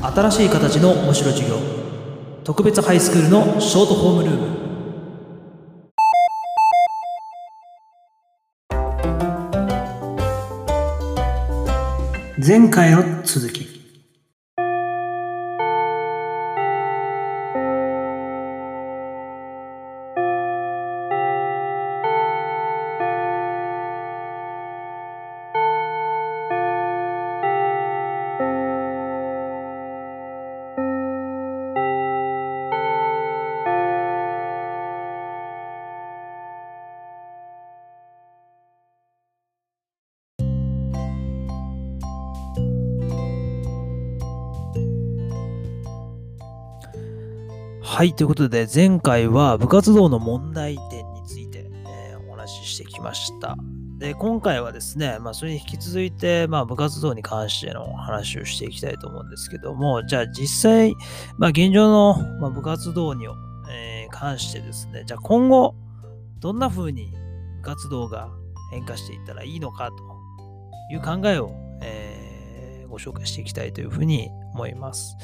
新しい形の面白授業。特別ハイスクールのショートホームルーム。前回の続き。はい、ということで、前回は部活動の問題点について、えー、お話ししてきました。で、今回はですね、まあ、それに引き続いて、まあ、部活動に関しての話をしていきたいと思うんですけども、じゃあ実際、まあ、現状の、ま、部活動に、えー、関してですね、じゃあ今後、どんな風に部活動が変化していったらいいのかという考えを、えー、ご紹介していきたいというふうに思います。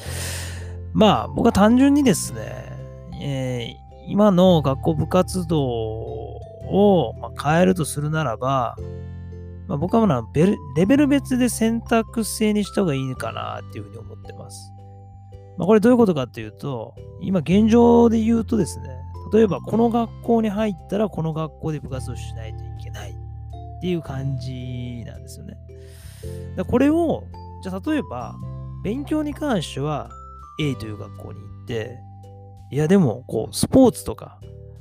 まあ、僕は単純にですね、えー、今の学校部活動を、ま変えるとするならば、まあ、僕はまあレベル別で選択制にした方がいいかなっていうふうに思ってます。まあ、これどういうことかっていうと、今現状で言うとですね、例えばこの学校に入ったらこの学校で部活をしないといけないっていう感じなんですよね。だこれを、じゃあ例えば勉強に関しては A という学校に行って、いやでも、こう、スポーツとか、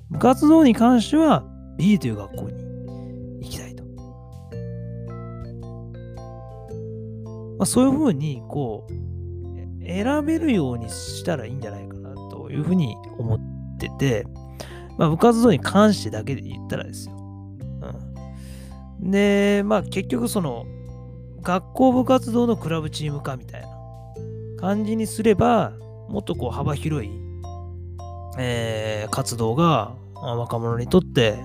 部活動に関しては B という学校に行きたいと。まあ、そういうふうに、こう、選べるようにしたらいいんじゃないかなというふうに思ってて、まあ、部活動に関してだけで言ったらですよ。うん、で、まあ結局その、学校部活動のクラブチーム化みたいな。感じにすれば、もっとこう幅広い、えー、活動が若者にとって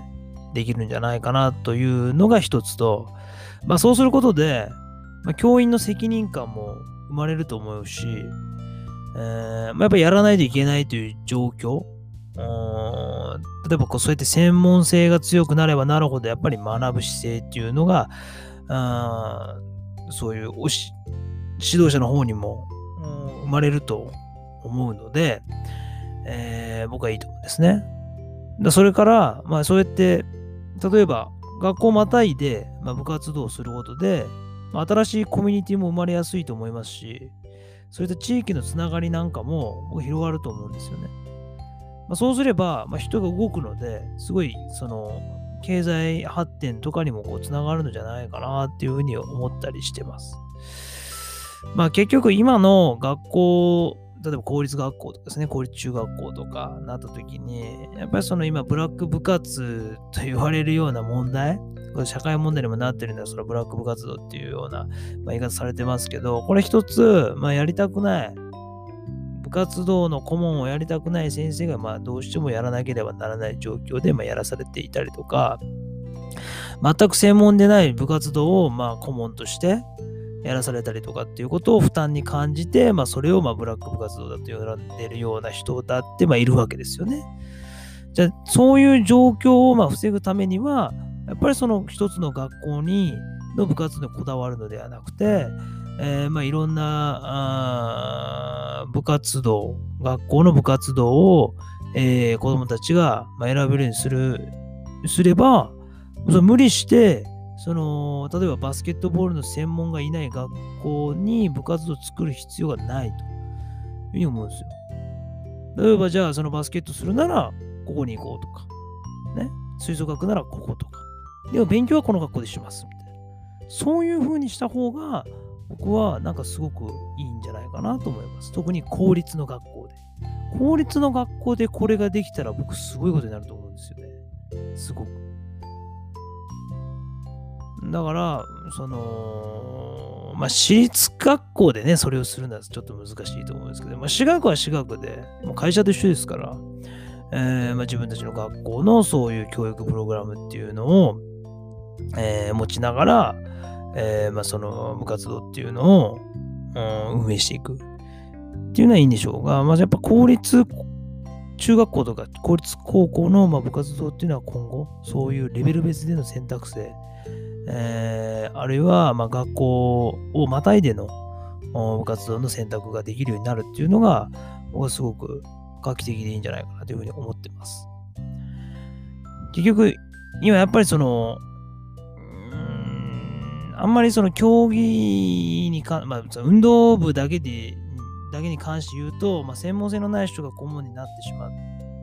できるんじゃないかなというのが一つと、まあ、そうすることで、まあ、教員の責任感も生まれると思うし、えーまあ、やっぱりやらないといけないという状況、例えばこうそうやって専門性が強くなればなるほどやっぱり学ぶ姿勢っていうのがあ、そういう指導者の方にも生まれると思うので、えー、僕はいいと思うんですね。だそれから、まあそうやって、例えば学校またいで、まあ、部活動をすることで、まあ、新しいコミュニティも生まれやすいと思いますし、そういった地域のつながりなんかも広がると思うんですよね。まあ、そうすれば、まあ、人が動くので、すごい、その、経済発展とかにもこうつながるのじゃないかなっていうふうに思ったりしてます。まあ結局今の学校、例えば公立学校とかですね、公立中学校とかなった時に、やっぱりその今ブラック部活と言われるような問題、これ社会問題にもなってるんだそのブラック部活動っていうような、まあ、言い方されてますけど、これ一つ、まあ、やりたくない、部活動の顧問をやりたくない先生が、まあ、どうしてもやらなければならない状況で、まあ、やらされていたりとか、全く専門でない部活動を、まあ、顧問として、やらされたりとかっていうことを負担に感じて、まあ、それをまブラック部活動だと呼んでるような人だってまあいるわけですよね。じゃあ、そういう状況をま防ぐためには、やっぱりその一つの学校にの部活にこだわるのではなくて、えー、まあいろんな部活動、学校の部活動を、えー、子供たちがま選べるようにする、すれば、それ無理して、その、例えばバスケットボールの専門がいない学校に部活動を作る必要がないというふうに思うんですよ。例えばじゃあそのバスケットするならここに行こうとか、ね、吹奏楽ならこことか。でも勉強はこの学校でしますみたいな。そういうふうにした方が僕はなんかすごくいいんじゃないかなと思います。特に公立の学校で。公立の学校でこれができたら僕すごいことになると思うんですよね。すごく。だから、その、まあ、私立学校でね、それをするのはちょっと難しいと思うんですけど、まあ、私学は私学で、もう会社と一緒ですから、えーまあ、自分たちの学校のそういう教育プログラムっていうのを、えー、持ちながら、えーまあ、その部活動っていうのを、うん、運営していく。っていうのはいいんでしょうが、まあ、やっぱ公立中学校とか公立高校のま部活動っていうのは今後、そういうレベル別での選択肢、えー、あるいはま学校をまたいでの部活動の選択ができるようになるっていうのが、僕はすごく画期的でいいんじゃないかなというふうに思ってます。結局、今やっぱりその、んあんまりその競技にか、まあ、運動部だけでだけに関して言うと、まあ、専門性のない人が顧問になってしまっ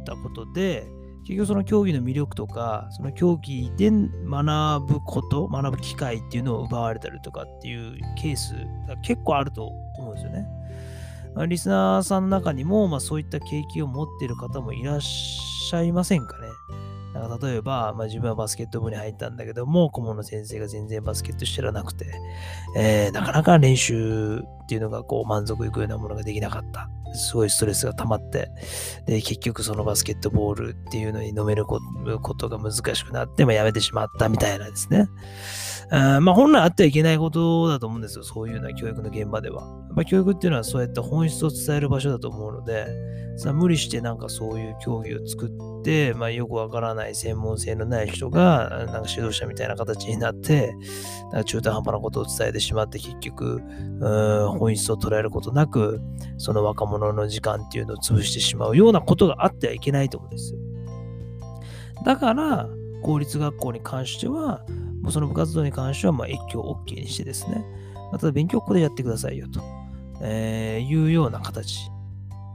たことで、結局その競技の魅力とか、その競技で学ぶこと、学ぶ機会っていうのを奪われたりとかっていうケースが結構あると思うんですよね。まあ、リスナーさんの中にも、まあ、そういった経験を持っている方もいらっしゃいませんかね。なんか例えば、まあ、自分はバスケット部に入ったんだけども、顧問の先生が全然バスケット知らなくて、えー、なかなか練習っていうのがこう満足いくようなものができなかった。すごいストレスが溜まって、で、結局そのバスケットボールっていうのに飲めることが難しくなって、まあ、やめてしまったみたいなですね。あまあ本来あってはいけないことだと思うんですよ。そういうような教育の現場では。まあ、教育っていうのはそうやって本質を伝える場所だと思うので、さ無理してなんかそういう競技を作って、まあ、よくわからない専門性のない人がなんか指導者みたいな形になってなんか中途半端なことを伝えてしまって結局本質を捉えることなくその若者の時間っていうのを潰してしまうようなことがあってはいけないと思うんですよ。だから公立学校に関してはもうその部活動に関してはまあ越境 OK にしてですね、まただ勉強ここでやってくださいよと、えー、いうような形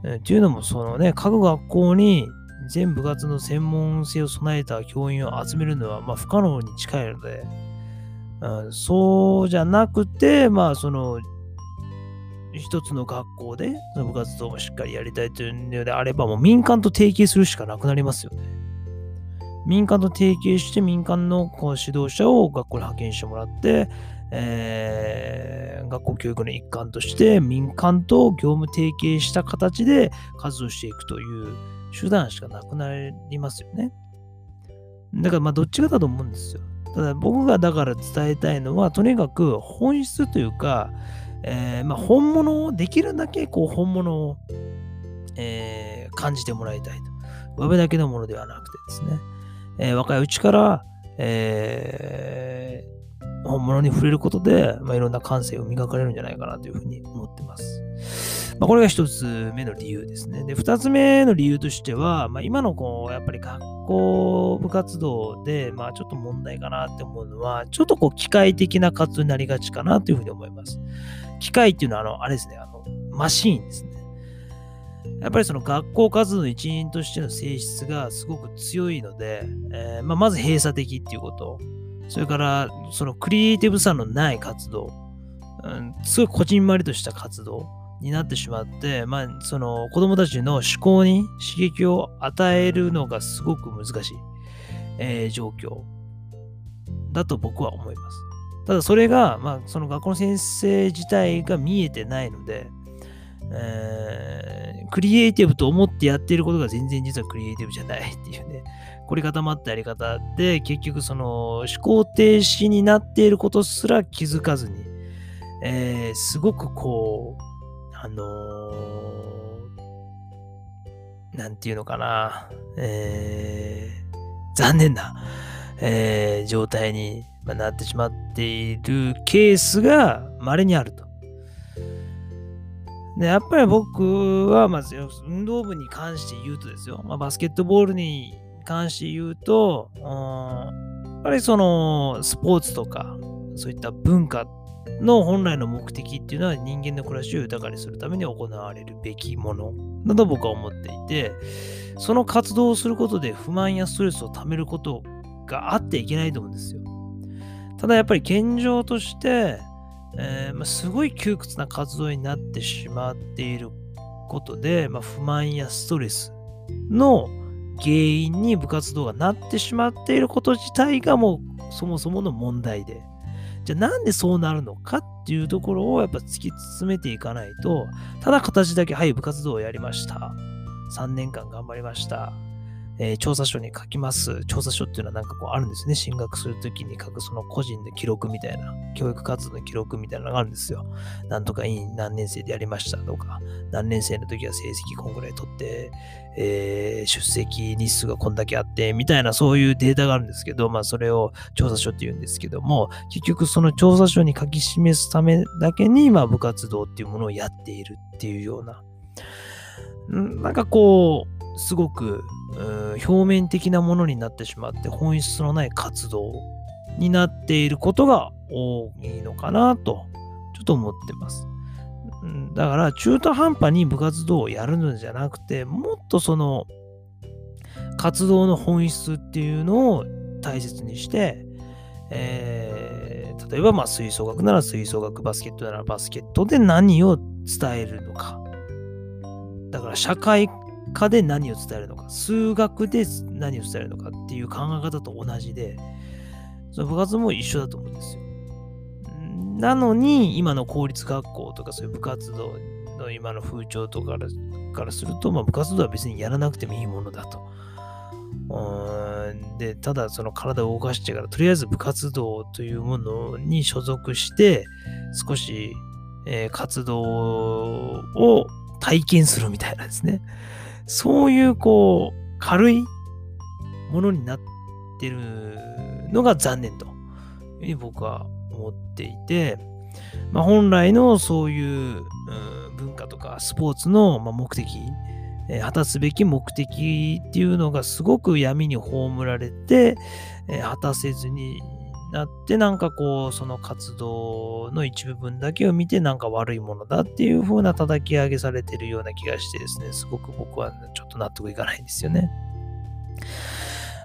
えっていうのも、そのね、各学校に全部活の専門性を備えた教員を集めるのは、まあ、不可能に近いので、うん、そうじゃなくて、まあ、その、一つの学校で、部活動をしっかりやりたいというのであれば、もう民間と提携するしかなくなりますよね。民間と提携して民間のこう指導者を学校に派遣してもらって、えー、学校教育の一環として民間と業務提携した形で活動していくという手段しかなくなりますよね。だからまあどっちかだと思うんですよ。ただ僕がだから伝えたいのはとにかく本質というか、えー、まあ本物をできるだけこう本物を、えー、感じてもらいたいと。上辺だけのものではなくてですね、えー、若いうちから、え、本物に触れることで、まあ、いろんな感性を磨かれるんじゃないかなというふうに思ってます。まあ、これが一つ目の理由ですね。で、二つ目の理由としては、まあ、今のこう、やっぱり学校部活動で、まあ、ちょっと問題かなって思うのは、ちょっとこう、機械的な活動になりがちかなというふうに思います。機械っていうのは、あの、あれですね、あの、マシーンですね。やっぱりその学校活動の一員としての性質がすごく強いので、えーまあ、まず閉鎖的っていうこと。それから、そのクリエイティブさのない活動、うん、すごいこじんまりとした活動になってしまって、まあ、その子供たちの思考に刺激を与えるのがすごく難しい、えー、状況だと僕は思います。ただそれが、まあ、その学校の先生自体が見えてないので、えー、クリエイティブと思ってやっていることが全然実はクリエイティブじゃないっていうね、凝り固まったやり方で、結局その思考停止になっていることすら気づかずに、えー、すごくこう、あのー、なんていうのかな、えー、残念な、えー、状態にまなってしまっているケースが稀にあると。で、やっぱり僕は、まず、運動部に関して言うとですよ、まあ、バスケットボールに関して言うと、やっぱりそのスポーツとか、そういった文化の本来の目的っていうのは人間の暮らしを豊かにするために行われるべきものだと僕は思っていて、その活動をすることで不満やストレスをためることがあっていけないと思うんですよ。ただやっぱり現状として、えーまあ、すごい窮屈な活動になってしまっていることで、まあ、不満やストレスの原因に部活動がなってしまっていること自体がもうそもそもの問題で。じゃあなんでそうなるのかっていうところをやっぱ突き進めていかないと、ただ形だけ、はい、部活動をやりました。3年間頑張りました。えー、調査書に書きます。調査書っていうのはなんかこうあるんですね。進学するときに書くその個人の記録みたいな、教育活動の記録みたいなのがあるんですよ。なんとか委員何年生でやりましたとか、何年生の時は成績こんぐらい取って、えー、出席日数がこんだけあって、みたいなそういうデータがあるんですけど、まあそれを調査書って言うんですけども、結局その調査書に書き示すためだけに、まあ部活動っていうものをやっているっていうような、なんかこう、すごく表面的なものになってしまって本質のない活動になっていることが多いのかなとちょっと思ってます。だから中途半端に部活動をやるのじゃなくてもっとその活動の本質っていうのを大切にして、えー、例えばま吹奏楽なら吹奏楽バスケットならバスケットで何を伝えるのかだから社会科で何を伝えるのか、数学で何を伝えるのかっていう考え方と同じで、その部活も一緒だと思うんですよ。なのに、今の公立学校とかそういう部活動の今の風潮とかからすると、まあ、部活動は別にやらなくてもいいものだと。で、ただその体を動かしてから、とりあえず部活動というものに所属して、少し、えー、活動を体験するみたいなですね。そういうこう、軽いものになってるのが残念というふうに僕は思っていて、まあ、本来のそういう、文化とかスポーツの目的、え、果たすべき目的っていうのがすごく闇に葬られて、え、果たせずになって、なんかこう、その活動の一部分だけを見て、なんか悪いものだっていう風な叩き上げされてるような気がしてですね、すごく僕はちょっと納得いかないんですよね。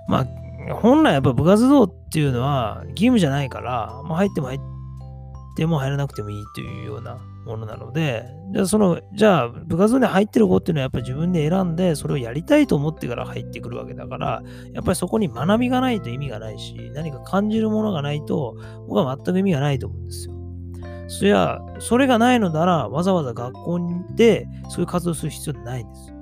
まあ、本来やっぱ部活動っていうのは義務じゃないから、まあ、入っても入っても入らなくてもいいというようなものなので、じゃあその、じゃあ部活動に入ってる子っていうのはやっぱり自分で選んで、それをやりたいと思ってから入ってくるわけだから、やっぱりそこに学びがないと意味がないし、何か感じるものがないと、僕は全く意味がないと思うんですよ。そりゃ、それがないのなら、わざわざ学校でそういう活動する必要ないんですよ。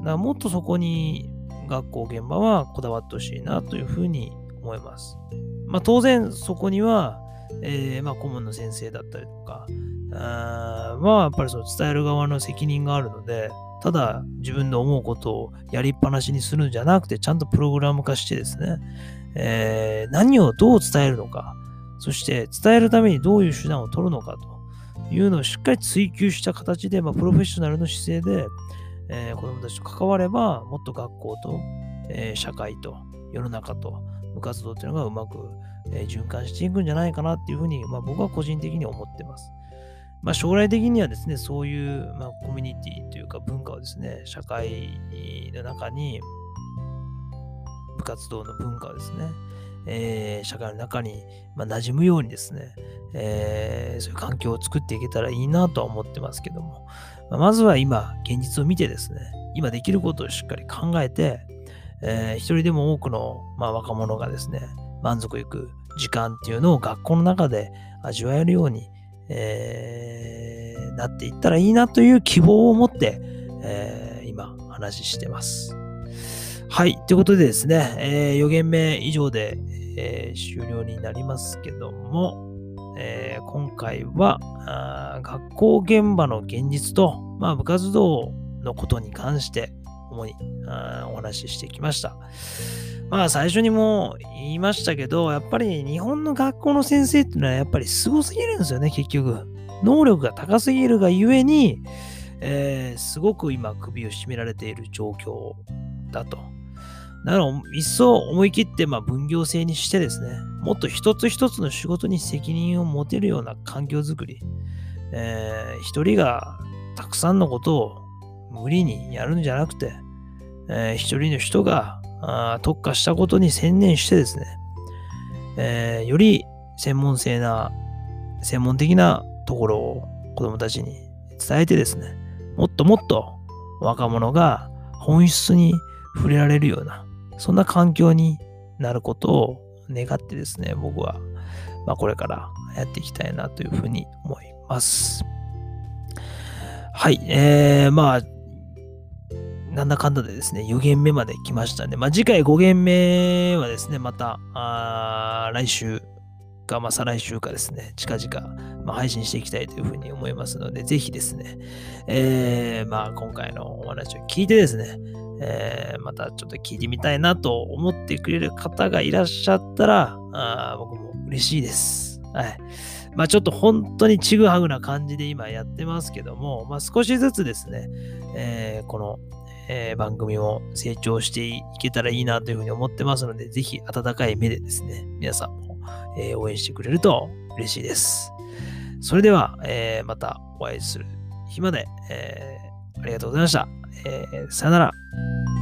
だからもっとそこに学校現場はこだわってほしいなというふうに思います。まあ当然そこにはえー、まあ、顧問の先生だったりとか、あまあ、やっぱりその伝える側の責任があるので、ただ自分の思うことをやりっぱなしにするんじゃなくて、ちゃんとプログラム化してですね、えー、何をどう伝えるのか、そして伝えるためにどういう手段を取るのかというのをしっかり追求した形で、まあ、プロフェッショナルの姿勢で、えー、子供たちと関われば、もっと学校と、えー、社会と世の中と部活動っていうのがうまくえ、循環していくんじゃないかなっていうふうに、まあ、僕は個人的に思ってます。まあ、将来的にはですね、そういう、まあ、コミュニティというか文化をですね、社会の中に、部活動の文化をですね、えー、社会の中に、まあ、馴染むようにですね、えー、そういう環境を作っていけたらいいなとは思ってますけども、まあ、まずは今、現実を見てですね、今できることをしっかり考えて、えー、一人でも多くの、まあ、若者がですね、満足いく時間っていうのを学校の中で味わえるように、えー、なっていったらいいなという希望を持って、えー、今話してます。はい。ということでですね、えー、予言名以上で、えー、終了になりますけども、えー、今回は学校現場の現実と、まあ、部活動のことに関して主にお話ししてきました。まあ最初にも言いましたけど、やっぱり日本の学校の先生っていうのはやっぱり凄すぎるんですよね、結局。能力が高すぎるがゆえに、えー、すごく今首を絞められている状況だと。だから、一層思い切ってまあ分業制にしてですね、もっと一つ一つの仕事に責任を持てるような環境づくり、えー、一人がたくさんのことを無理にやるんじゃなくて、えー、一人の人があ特化したことに専念してですね、えー、より専門性な、専門的なところを子供たちに伝えてですね、もっともっと若者が本質に触れられるような、そんな環境になることを願ってですね、僕は、まあ、これからやっていきたいなというふうに思います。はい、えー、まあ、なんだかんだでですね、4限目まで来ましたんで、まあ、次回5限目はですね、また、あ来週か、まあ、再来週かですね、近々、まあ、配信していきたいというふうに思いますので、ぜひですね、えー、まあ、今回のお話を聞いてですね、えー、またちょっと聞いてみたいなと思ってくれる方がいらっしゃったら、あ僕も嬉しいです。はい。まあちょっと本当にちぐはぐな感じで今やってますけども、まあ少しずつですね、えー、この、えー、番組も成長していけたらいいなというふうに思ってますので、ぜひ温かい目でですね、皆さんも、えー、応援してくれると嬉しいです。それでは、えまたお会いする日まで、えありがとうございました。えさよなら。